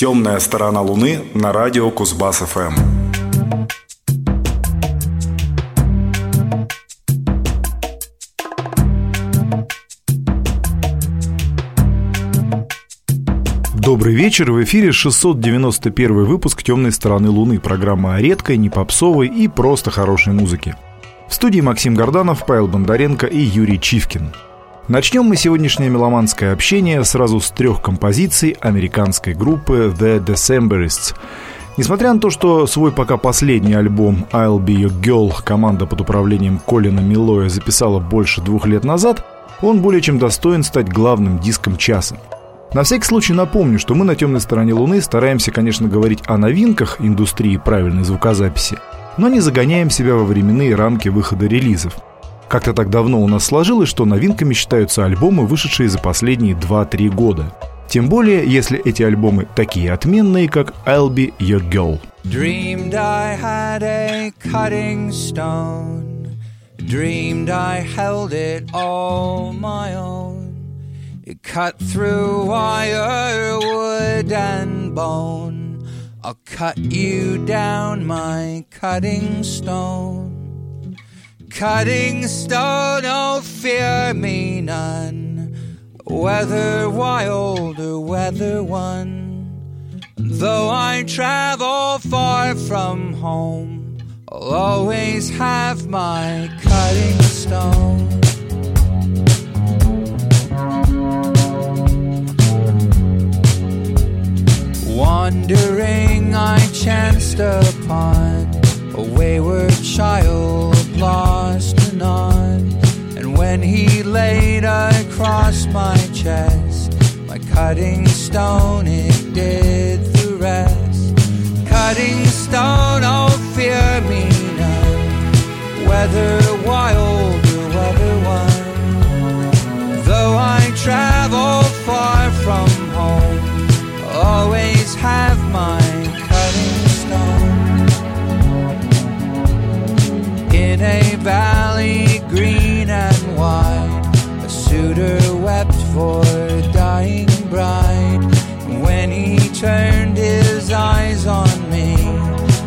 Темная сторона Луны на радио Кузбасс ФМ. Добрый вечер, в эфире 691 выпуск «Темной стороны Луны», программа о редкой, не попсовой и просто хорошей музыке. В студии Максим Горданов, Павел Бондаренко и Юрий Чивкин – Начнем мы сегодняшнее меломанское общение сразу с трех композиций американской группы The Decemberists. Несмотря на то, что свой пока последний альбом I'll Be Your Girl команда под управлением Колина Милоя записала больше двух лет назад, он более чем достоин стать главным диском часа. На всякий случай напомню, что мы на темной стороне Луны стараемся, конечно, говорить о новинках индустрии правильной звукозаписи, но не загоняем себя во временные рамки выхода релизов – как-то так давно у нас сложилось, что новинками считаются альбомы, вышедшие за последние 2-3 года. Тем более, если эти альбомы такие отменные, как I'll Be Your Girl. Dreamed I had a cutting stone Dreamed I held it all my own It cut through wire, wood and bone I'll cut you down, my cutting stone Cutting stone, oh fear me none, whether wild or whether one. Though I travel far from home, I'll always have my cutting stone. Wandering, I chanced upon a wayward child across my chest, my cutting stone, it did the rest. Cutting stone, oh, fear me none, whether wild or whether one. Though I travel far from home, always have my cutting stone. in a valley green and wide. A suitor wept for a dying bride. When he turned his eyes on me,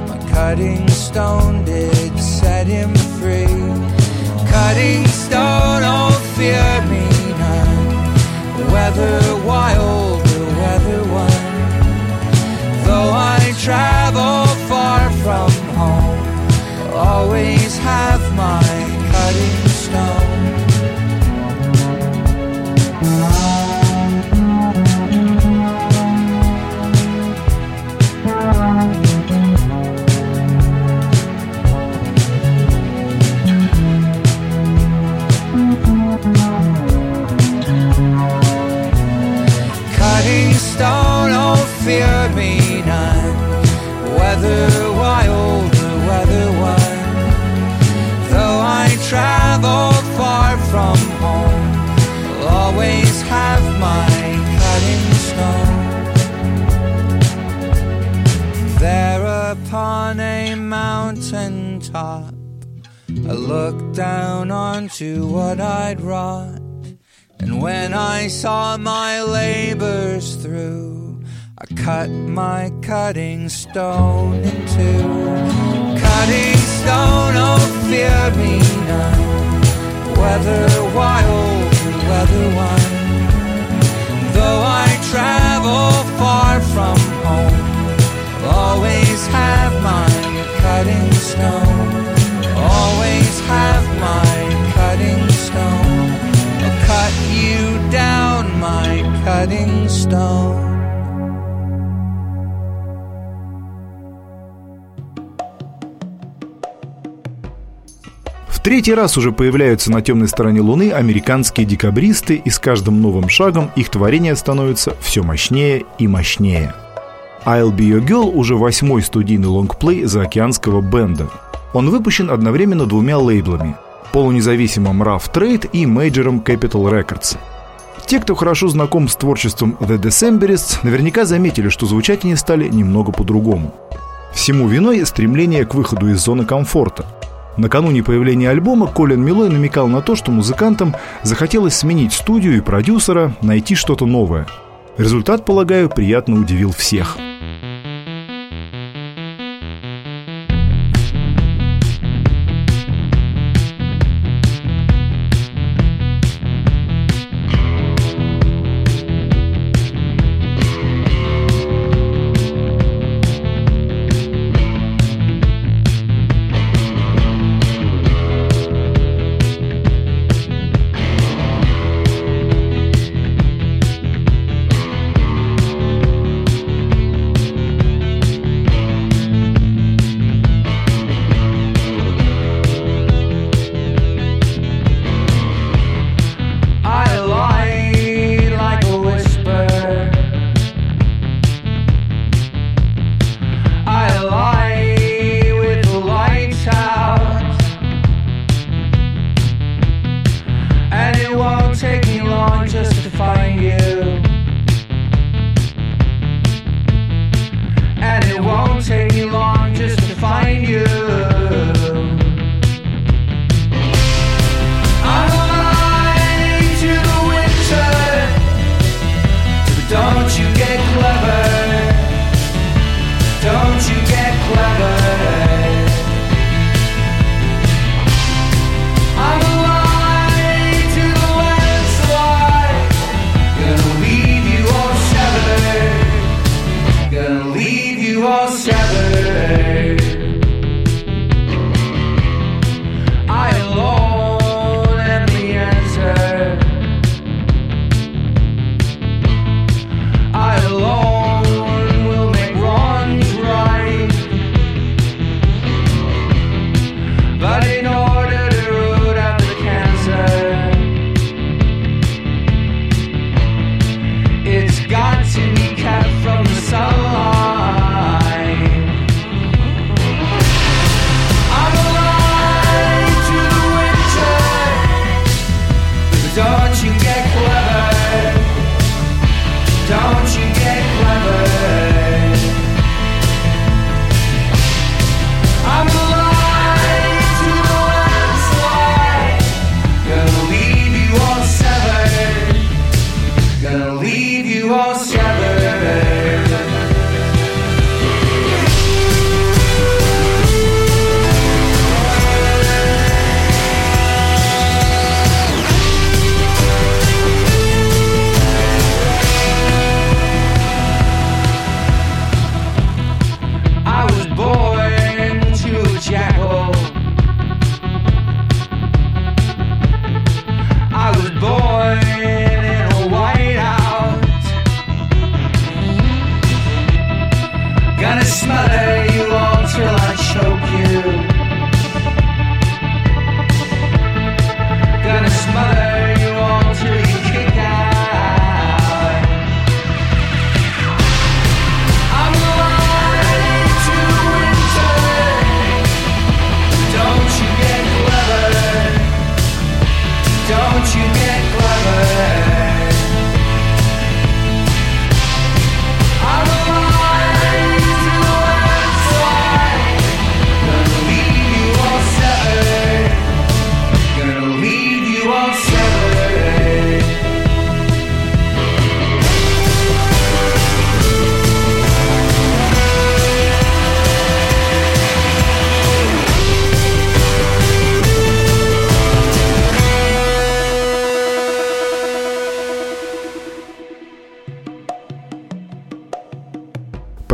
my cutting stone did set him free. Cutting stone, oh, fear me none, whether wild or whether one. Though I travel far from home, always have my top, I looked down onto what I'd wrought. And when I saw my labors through, I cut my cutting stone in two cutting stone, oh fear me none. Whether wild or whether one. Though I travel far from home, I'll always have my cutting третий раз уже появляются на темной стороне Луны американские декабристы, и с каждым новым шагом их творение становится все мощнее и мощнее. I'll Be Your Girl уже восьмой студийный лонгплей заокеанского бенда. Он выпущен одновременно двумя лейблами – полунезависимым Rough Trade и мейджором Capital Records. Те, кто хорошо знаком с творчеством The Decemberists, наверняка заметили, что звучать они стали немного по-другому. Всему виной стремление к выходу из зоны комфорта – Накануне появления альбома Колин Милой намекал на то, что музыкантам захотелось сменить студию и продюсера, найти что-то новое. Результат, полагаю, приятно удивил всех –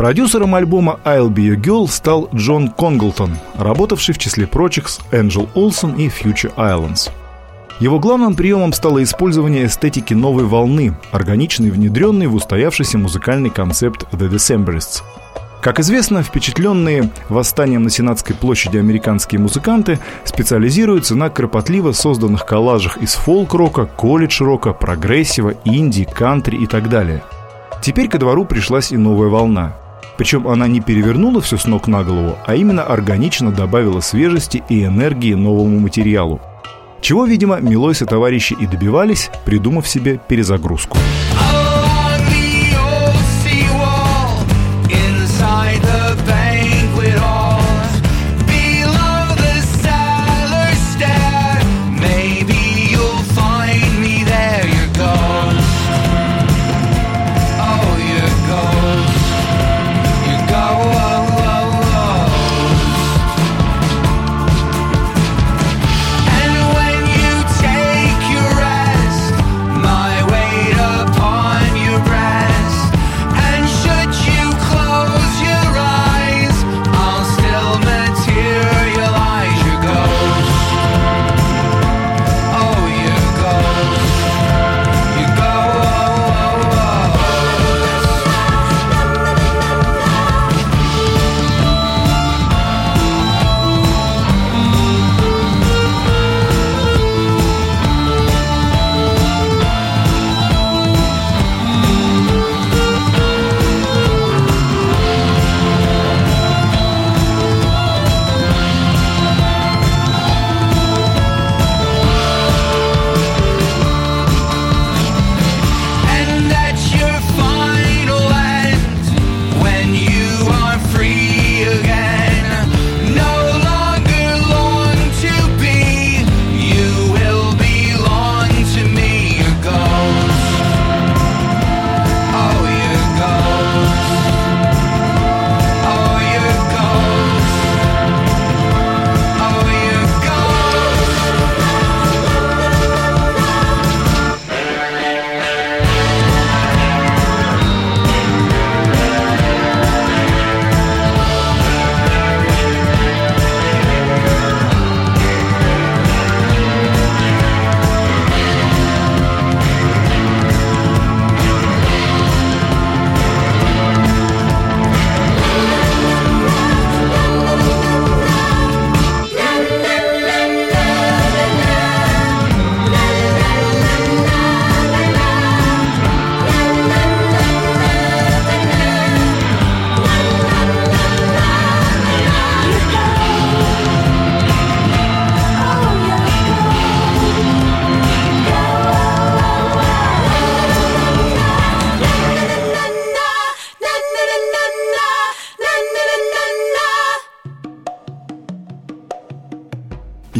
Продюсером альбома «I'll Be Your Girl» стал Джон Конглтон, работавший в числе прочих с Angel Olsen и Future Islands. Его главным приемом стало использование эстетики новой волны, органичной внедренной в устоявшийся музыкальный концепт The Decemberists. Как известно, впечатленные восстанием на Сенатской площади американские музыканты специализируются на кропотливо созданных коллажах из фолк-рока, колледж-рока, прогрессива, инди, кантри и так далее. Теперь ко двору пришлась и новая волна – причем она не перевернула все с ног на голову, а именно органично добавила свежести и энергии новому материалу. Чего, видимо, Милойса товарищи и добивались, придумав себе перезагрузку.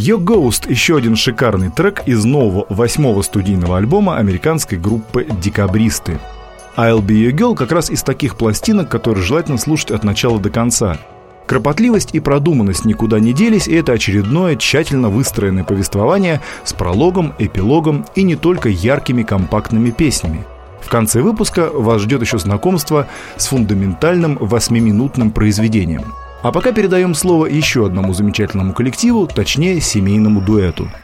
Your Ghost – еще один шикарный трек из нового восьмого студийного альбома американской группы «Декабристы». I'll Be Your Girl как раз из таких пластинок, которые желательно слушать от начала до конца. Кропотливость и продуманность никуда не делись, и это очередное тщательно выстроенное повествование с прологом, эпилогом и не только яркими компактными песнями. В конце выпуска вас ждет еще знакомство с фундаментальным восьмиминутным произведением – а пока передаем слово еще одному замечательному коллективу, точнее семейному дуэту –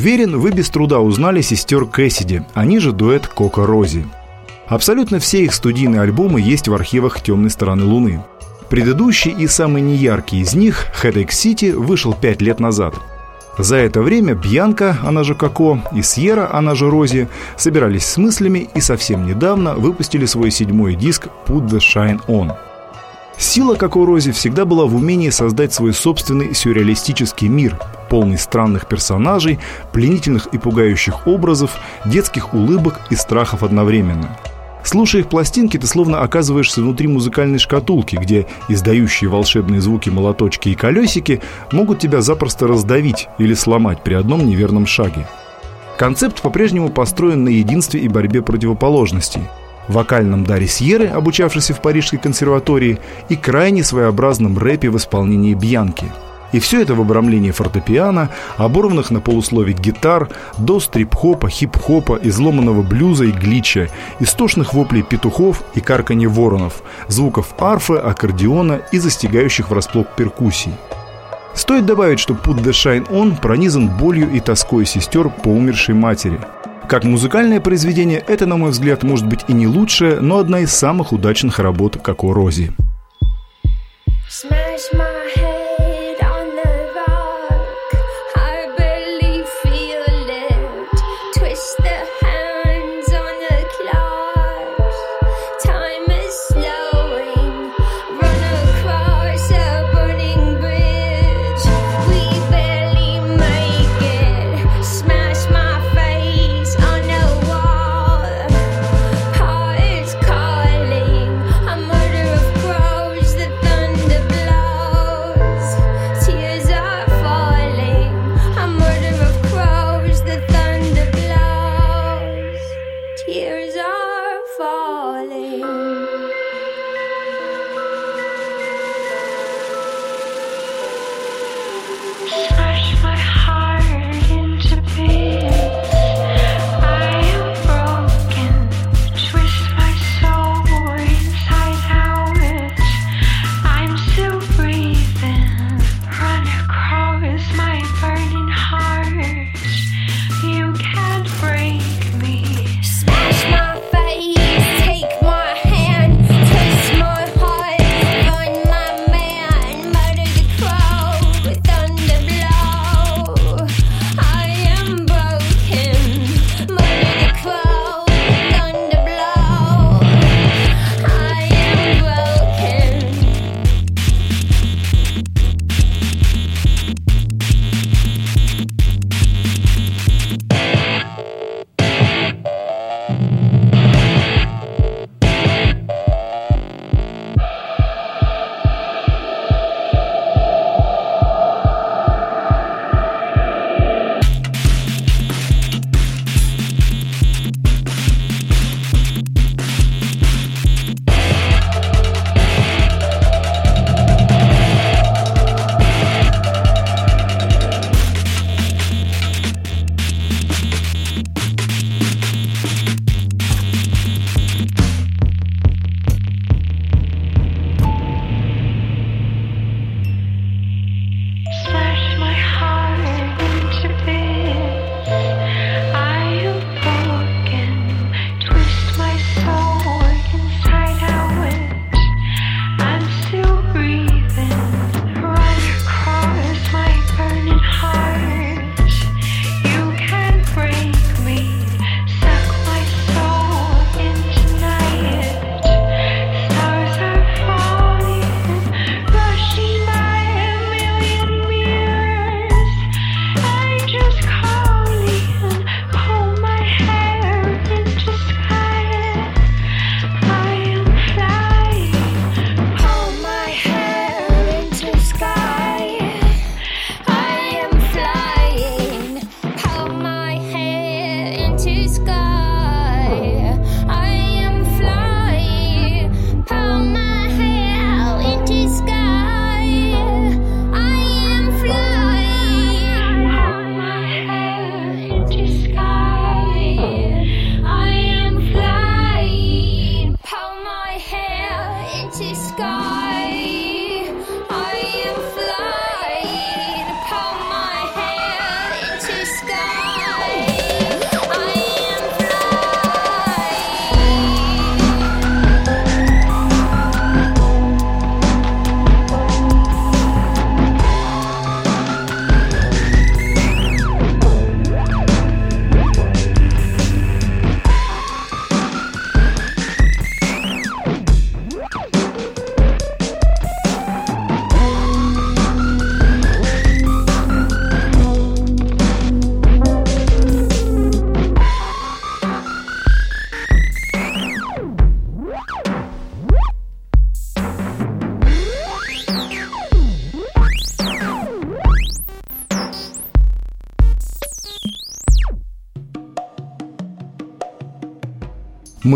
Уверен, вы без труда узнали сестер Кэссиди, они же дуэт Кока Рози. Абсолютно все их студийные альбомы есть в архивах «Темной стороны Луны». Предыдущий и самый неяркий из них, Headache City, вышел пять лет назад. За это время Бьянка, она же Коко, и Сьерра, она же Рози, собирались с мыслями и совсем недавно выпустили свой седьмой диск «Put the Shine On». Сила, как у Рози, всегда была в умении создать свой собственный сюрреалистический мир, полный странных персонажей, пленительных и пугающих образов, детских улыбок и страхов одновременно – Слушая их пластинки, ты словно оказываешься внутри музыкальной шкатулки, где издающие волшебные звуки молоточки и колесики могут тебя запросто раздавить или сломать при одном неверном шаге. Концепт по-прежнему построен на единстве и борьбе противоположностей. Вокальном даре Сьерры, обучавшейся в Парижской консерватории, и крайне своеобразном рэпе в исполнении Бьянки – и все это в обрамлении фортепиано, оборванных на полуслове гитар, до стрип-хопа, хип-хопа, изломанного блюза и глича, истошных воплей петухов и карканье воронов, звуков арфы, аккордеона и застигающих врасплох перкуссий. Стоит добавить, что Put the Shine On пронизан болью и тоской сестер по умершей матери. Как музыкальное произведение, это, на мой взгляд, может быть и не лучшее, но одна из самых удачных работ, как у Рози.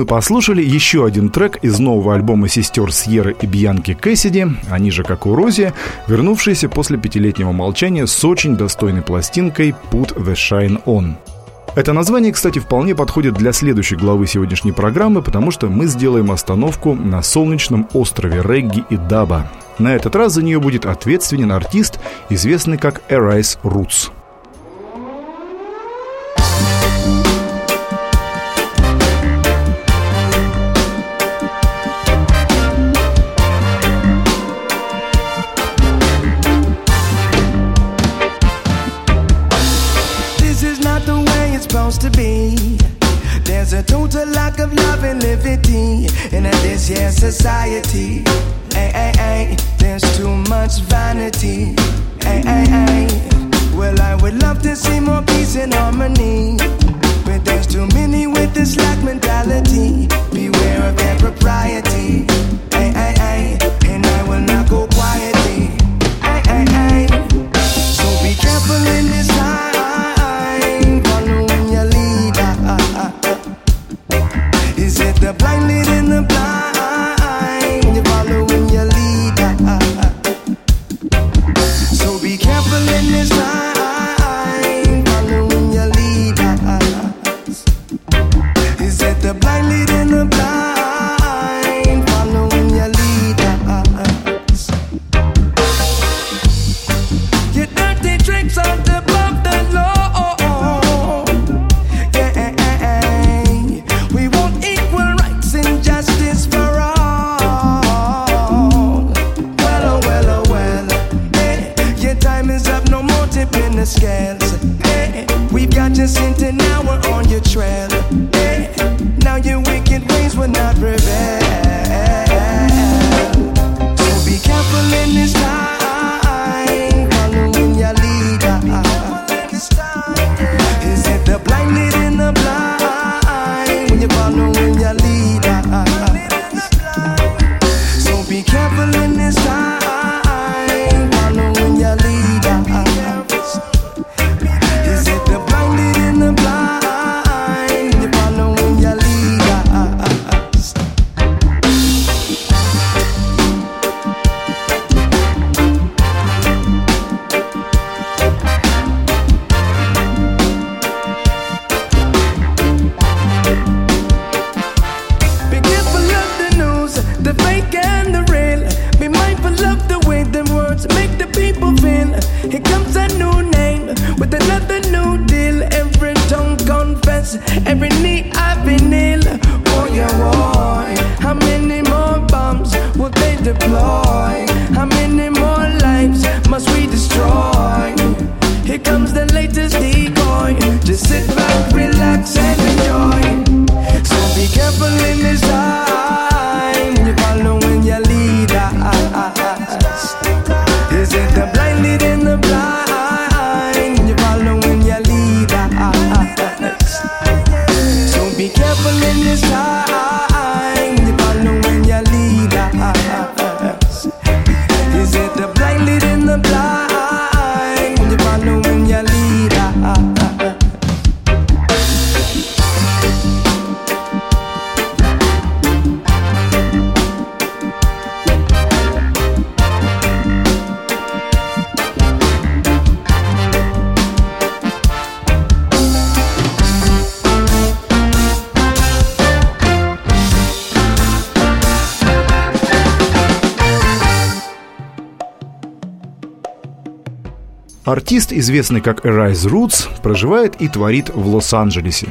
Послушали еще один трек из нового альбома сестер Сьерра и Бьянки Кэссиди, они же, как у Рози, вернувшиеся после пятилетнего молчания с очень достойной пластинкой «Put the Shine On». Это название, кстати, вполне подходит для следующей главы сегодняшней программы, потому что мы сделаем остановку на солнечном острове регги и даба. На этот раз за нее будет ответственен артист, известный как Arise Roots. Артист, известный как Arise Roots, проживает и творит в Лос-Анджелесе.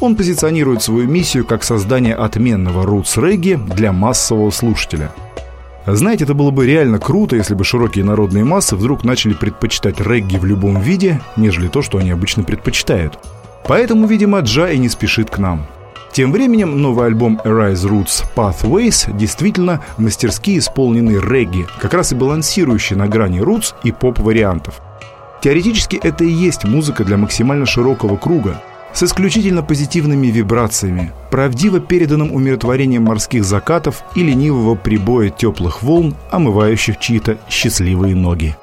Он позиционирует свою миссию как создание отменного roots регги для массового слушателя. Знаете, это было бы реально круто, если бы широкие народные массы вдруг начали предпочитать регги в любом виде, нежели то, что они обычно предпочитают. Поэтому, видимо, Джа и не спешит к нам. Тем временем новый альбом Arise Roots Pathways действительно мастерски исполненный регги, как раз и балансирующий на грани roots и поп-вариантов – Теоретически это и есть музыка для максимально широкого круга, с исключительно позитивными вибрациями, правдиво переданным умиротворением морских закатов и ленивого прибоя теплых волн, омывающих чьи-то счастливые ноги.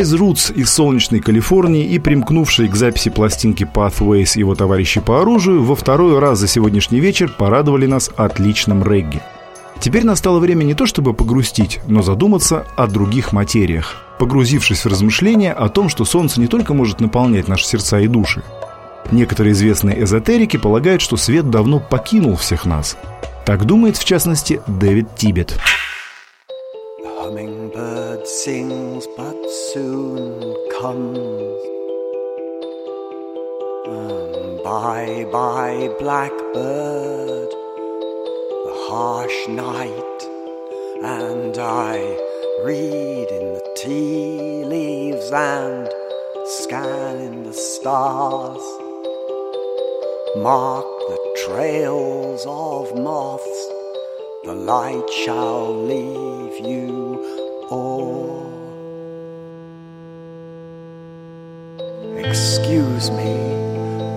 Arise Roots из солнечной Калифорнии и примкнувшие к записи пластинки Pathways его товарищи по оружию во второй раз за сегодняшний вечер порадовали нас отличным регги. Теперь настало время не то чтобы погрустить, но задуматься о других материях, погрузившись в размышления о том, что Солнце не только может наполнять наши сердца и души. Некоторые известные эзотерики полагают, что свет давно покинул всех нас. Так думает, в частности, Дэвид Тибет. sings but soon comes. Um, bye bye, blackbird, the harsh night, and I read in the tea leaves and scan in the stars. Mark the trails of moths, the light shall leave you all. Excuse me,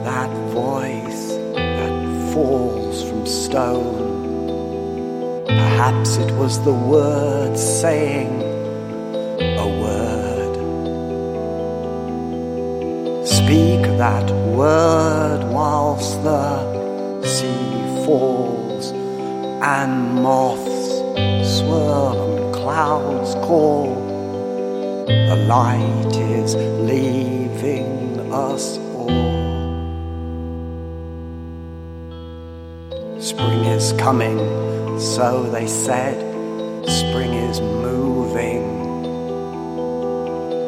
that voice that falls from stone. Perhaps it was the word saying a word. Speak that word whilst the sea falls and moths swirl and clouds call. The light is leaving us all. Spring is coming, so they said. Spring is moving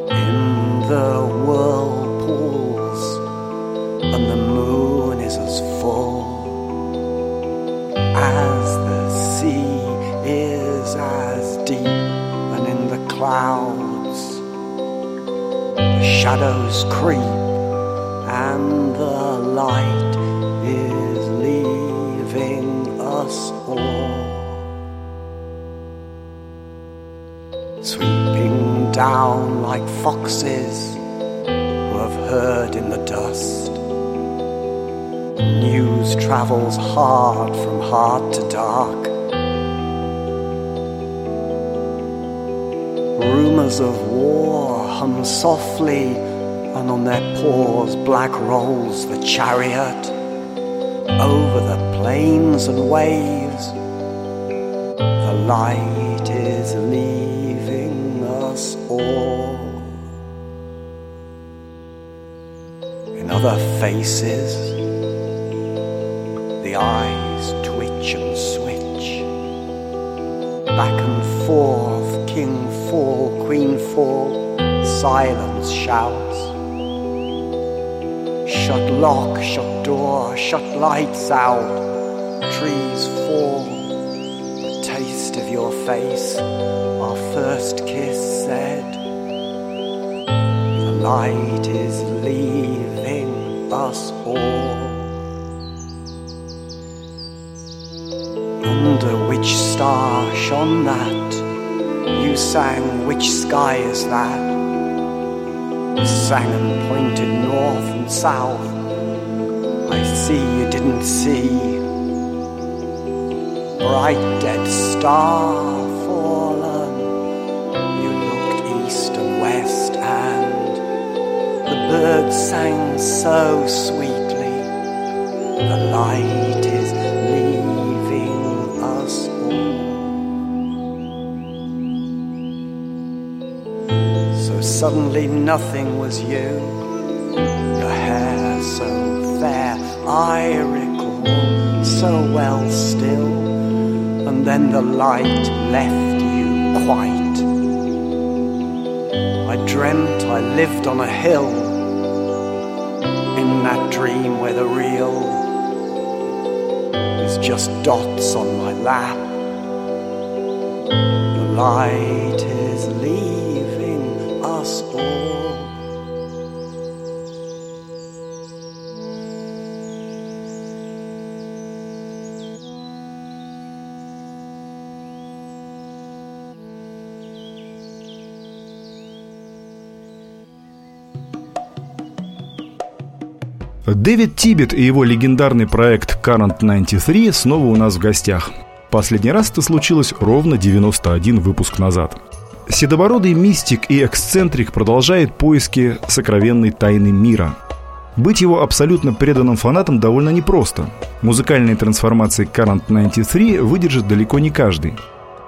in the whirlpools, and the moon is as full as the sea is as deep, and in the clouds the shadows creep, and the light is leaving us all. Sweeping down like foxes who have heard in the dust. News travels hard from hard to dark. Rumors of war hum softly, and on their paws black rolls the chariot over the plains and waves. The light is leaving us all. In other faces, the eyes twitch and switch. Back and forth, king fall, queen fall, silence shouts. Shut lock, shut door, shut lights out. Trees fall. The taste of your face, our first kiss said. The light is leaving us all. Under which star shone that? You sang, which sky is that? Sang and pointed north and south. I see you didn't see. Bright dead star fallen. You looked east and west, and the birds sang so sweetly. The light suddenly nothing was you. Your hair so fair, I recall so well still. And then the light left you quite. I dreamt I lived on a hill in that dream where the real is just dots on my lap. The light is leaving us all. Дэвид Тибет и его легендарный проект Current 93 снова у нас в гостях. Последний раз это случилось ровно 91 выпуск назад. Седобородый мистик и эксцентрик продолжает поиски сокровенной тайны мира. Быть его абсолютно преданным фанатом довольно непросто. Музыкальные трансформации Current 93 выдержит далеко не каждый.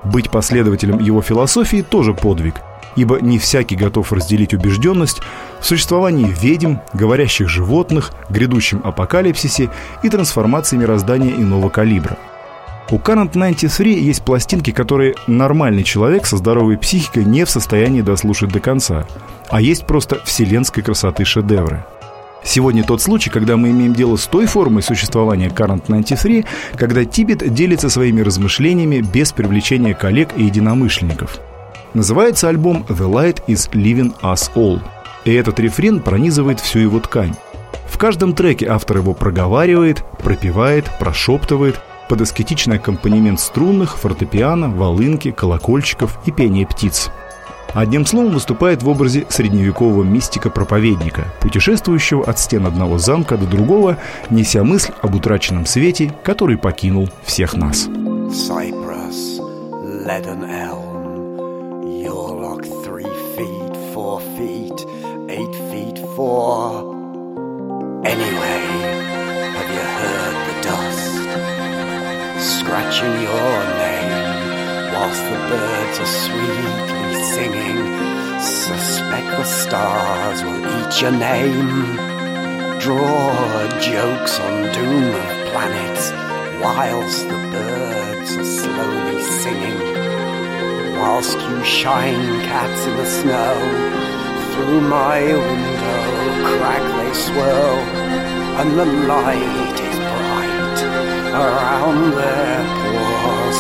Быть последователем его философии тоже подвиг, ибо не всякий готов разделить убежденность в существовании ведьм, говорящих животных, грядущем апокалипсисе и трансформации мироздания иного калибра. У Current 93 есть пластинки, которые нормальный человек со здоровой психикой не в состоянии дослушать до конца, а есть просто вселенской красоты шедевры. Сегодня тот случай, когда мы имеем дело с той формой существования Current 93, когда Тибет делится своими размышлениями без привлечения коллег и единомышленников. Называется альбом «The Light is Living Us All», и этот рефрен пронизывает всю его ткань. В каждом треке автор его проговаривает, пропевает, прошептывает под аскетичный аккомпанемент струнных, фортепиано, волынки, колокольчиков и пения птиц. Одним словом выступает в образе средневекового мистика-проповедника, путешествующего от стен одного замка до другого, неся мысль об утраченном свете, который покинул всех нас. Cyprus, leaden elm, your lock three feet, four feet, eight feet four. Anyway, have you heard? Scratching your name whilst the birds are sweetly singing. Suspect the stars will eat your name. Draw jokes on doom of planets whilst the birds are slowly singing. Whilst you shine cats in the snow, through my window crack they swirl, and the light around their pores.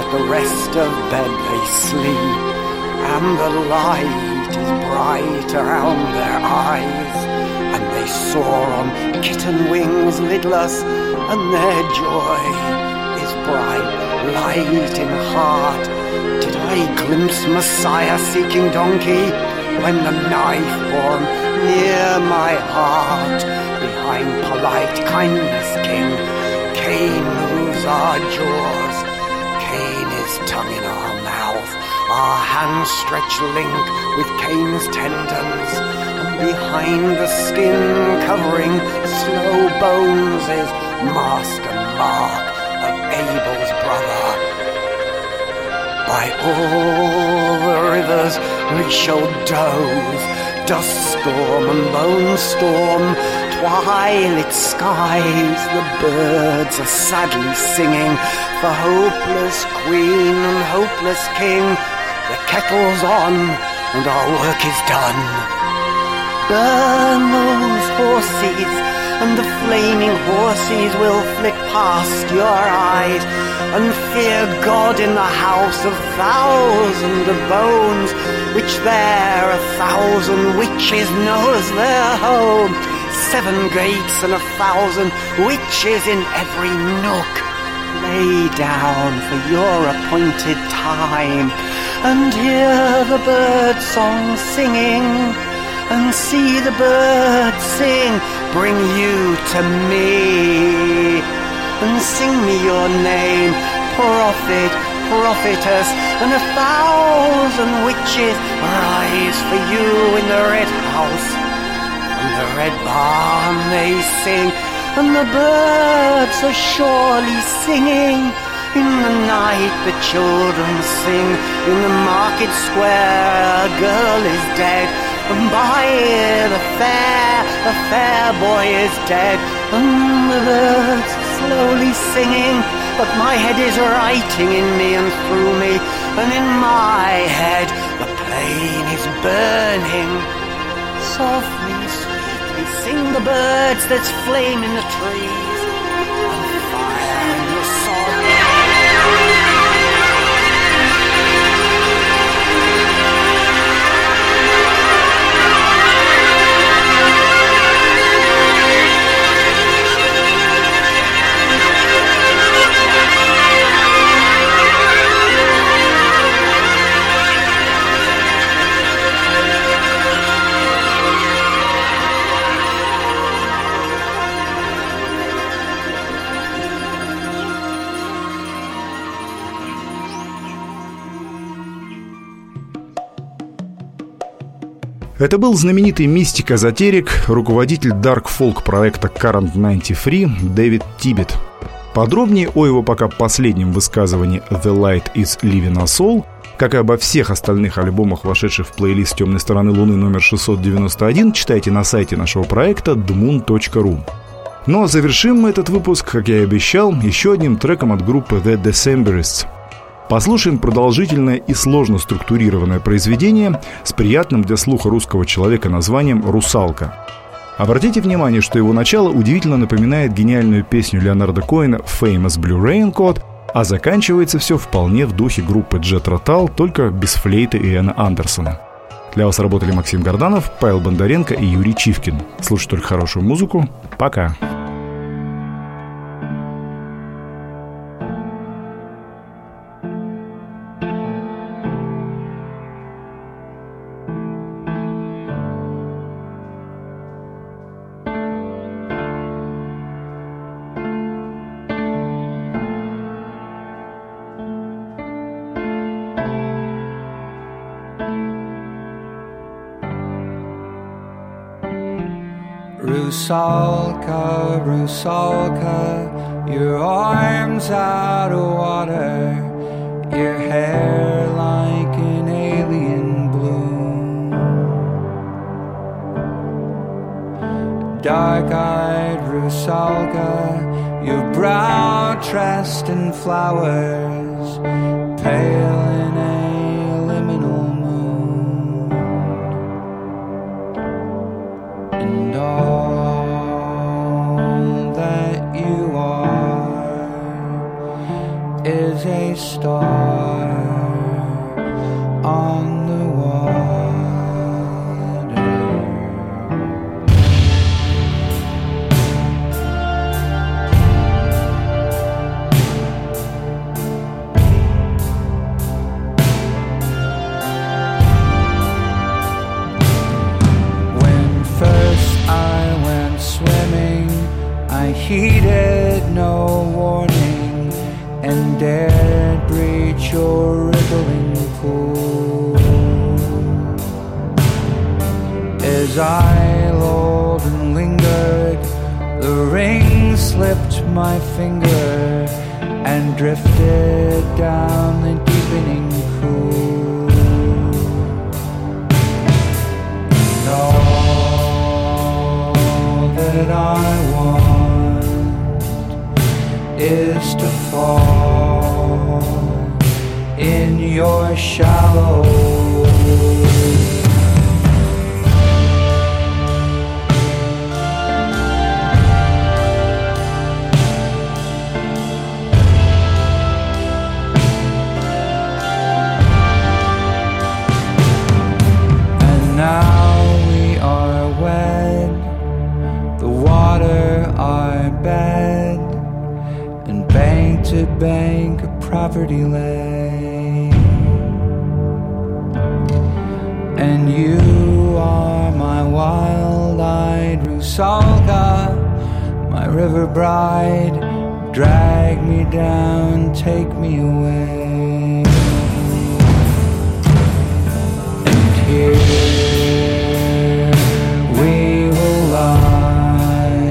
At the rest of bed they sleep, and the light is bright around their eyes, and they soar on kitten wings lidless, and their joy is bright light in heart. Did I glimpse Messiah seeking donkey when the knife born near my heart? Behind polite kindness, King, Cain moves our jaws. Cain is tongue in our mouth, our hands stretch link with Cain's tendons. And behind the skin covering slow bones is and mark of Abel's brother. By all the rivers we shall doze, dust storm and bone storm, twilight skies, the birds are sadly singing for hopeless queen and hopeless king. The kettle's on and our work is done. Burn those horses, and the flaming horses will flick past your eyes. And fear God in the house of thousand of bones, which there a thousand witches knows their home. Seven gates and a thousand witches in every nook. Lay down for your appointed time, and hear the bird song singing and see the birds sing, bring you to me. And sing me your name, prophet, prophetess, and a thousand witches rise for you in the red house. From the red barn they sing, and the birds are surely singing. In the night the children sing, in the market square a girl is dead. And by the fair, the fair boy is dead, and the birds are slowly singing. But my head is writing in me and through me, and in my head the plane is burning. Softly, sweetly sing the birds, there's flame in the trees, Это был знаменитый мистик-эзотерик, руководитель дарк-фолк проекта Current 93 Дэвид Тибет. Подробнее о его пока последнем высказывании «The Light is Living a Soul», как и обо всех остальных альбомах, вошедших в плейлист «Темной стороны Луны» номер 691, читайте на сайте нашего проекта dmoon.ru. Ну а завершим мы этот выпуск, как я и обещал, еще одним треком от группы The Decemberists – Послушаем продолжительное и сложно структурированное произведение с приятным для слуха русского человека названием «Русалка». Обратите внимание, что его начало удивительно напоминает гениальную песню Леонарда Коэна «Famous Blue Raincoat», а заканчивается все вполне в духе группы Джет Ротал, только без флейты Иэна Андерсона. Для вас работали Максим Горданов, Павел Бондаренко и Юрий Чивкин. Слушайте только хорошую музыку. Пока. Rusalka, Rusalka, your arms out of water, your hair like an alien bloom. Dark eyed Rusalka, your brow dressed in flowers, pale a star on the water. When first I went swimming, I heeded no warning and breach your rippling pool. As I lulled and lingered, the ring slipped my finger and drifted down the deepening pool. And all that I want is to fall in your shallow. And now we are wed, the water our bed, and bank to bank a property lay. And you are my wild-eyed Rusalka, my river bride. Drag me down, take me away. And here we will lie,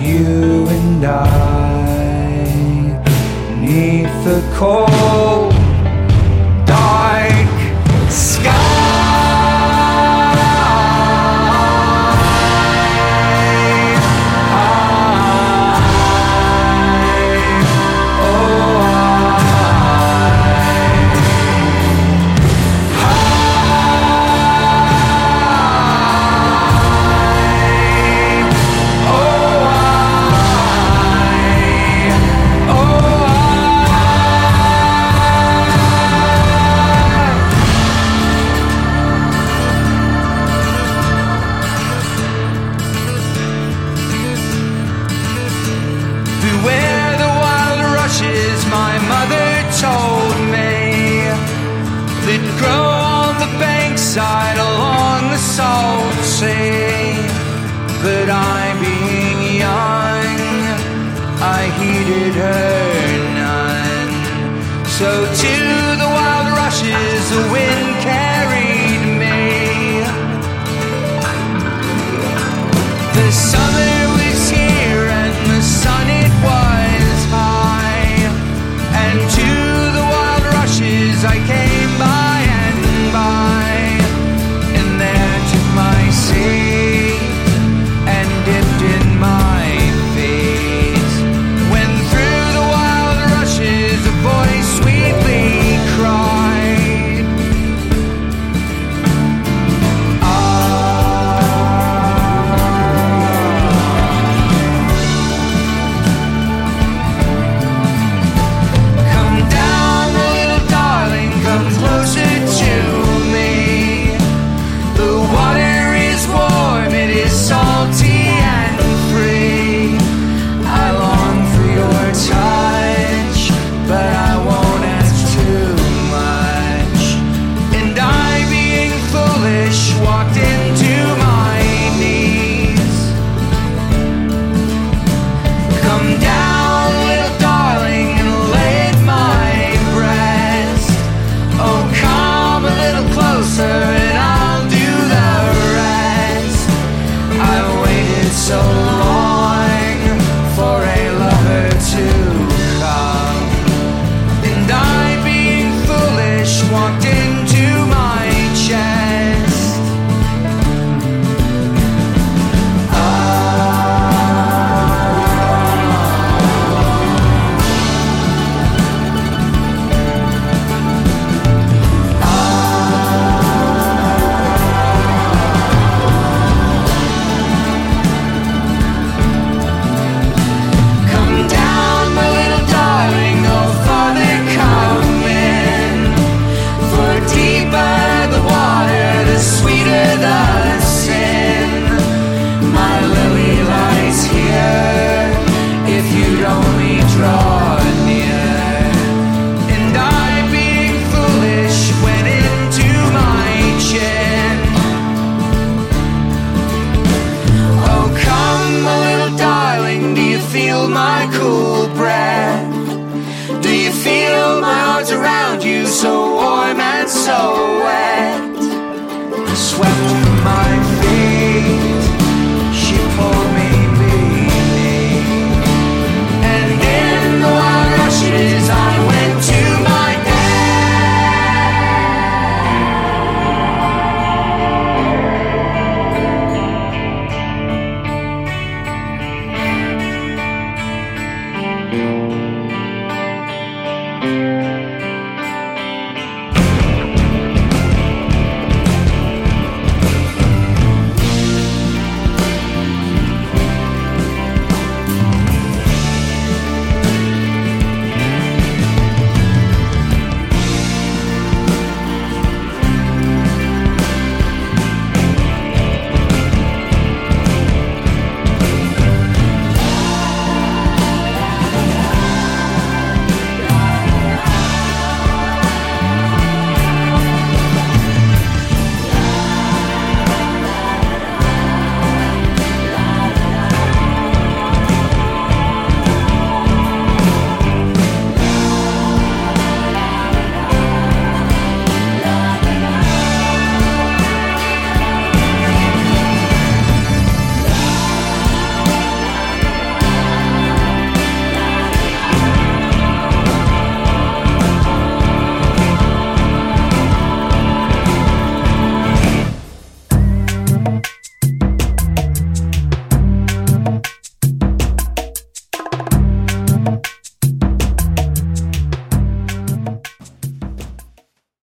you and I, neath the cold,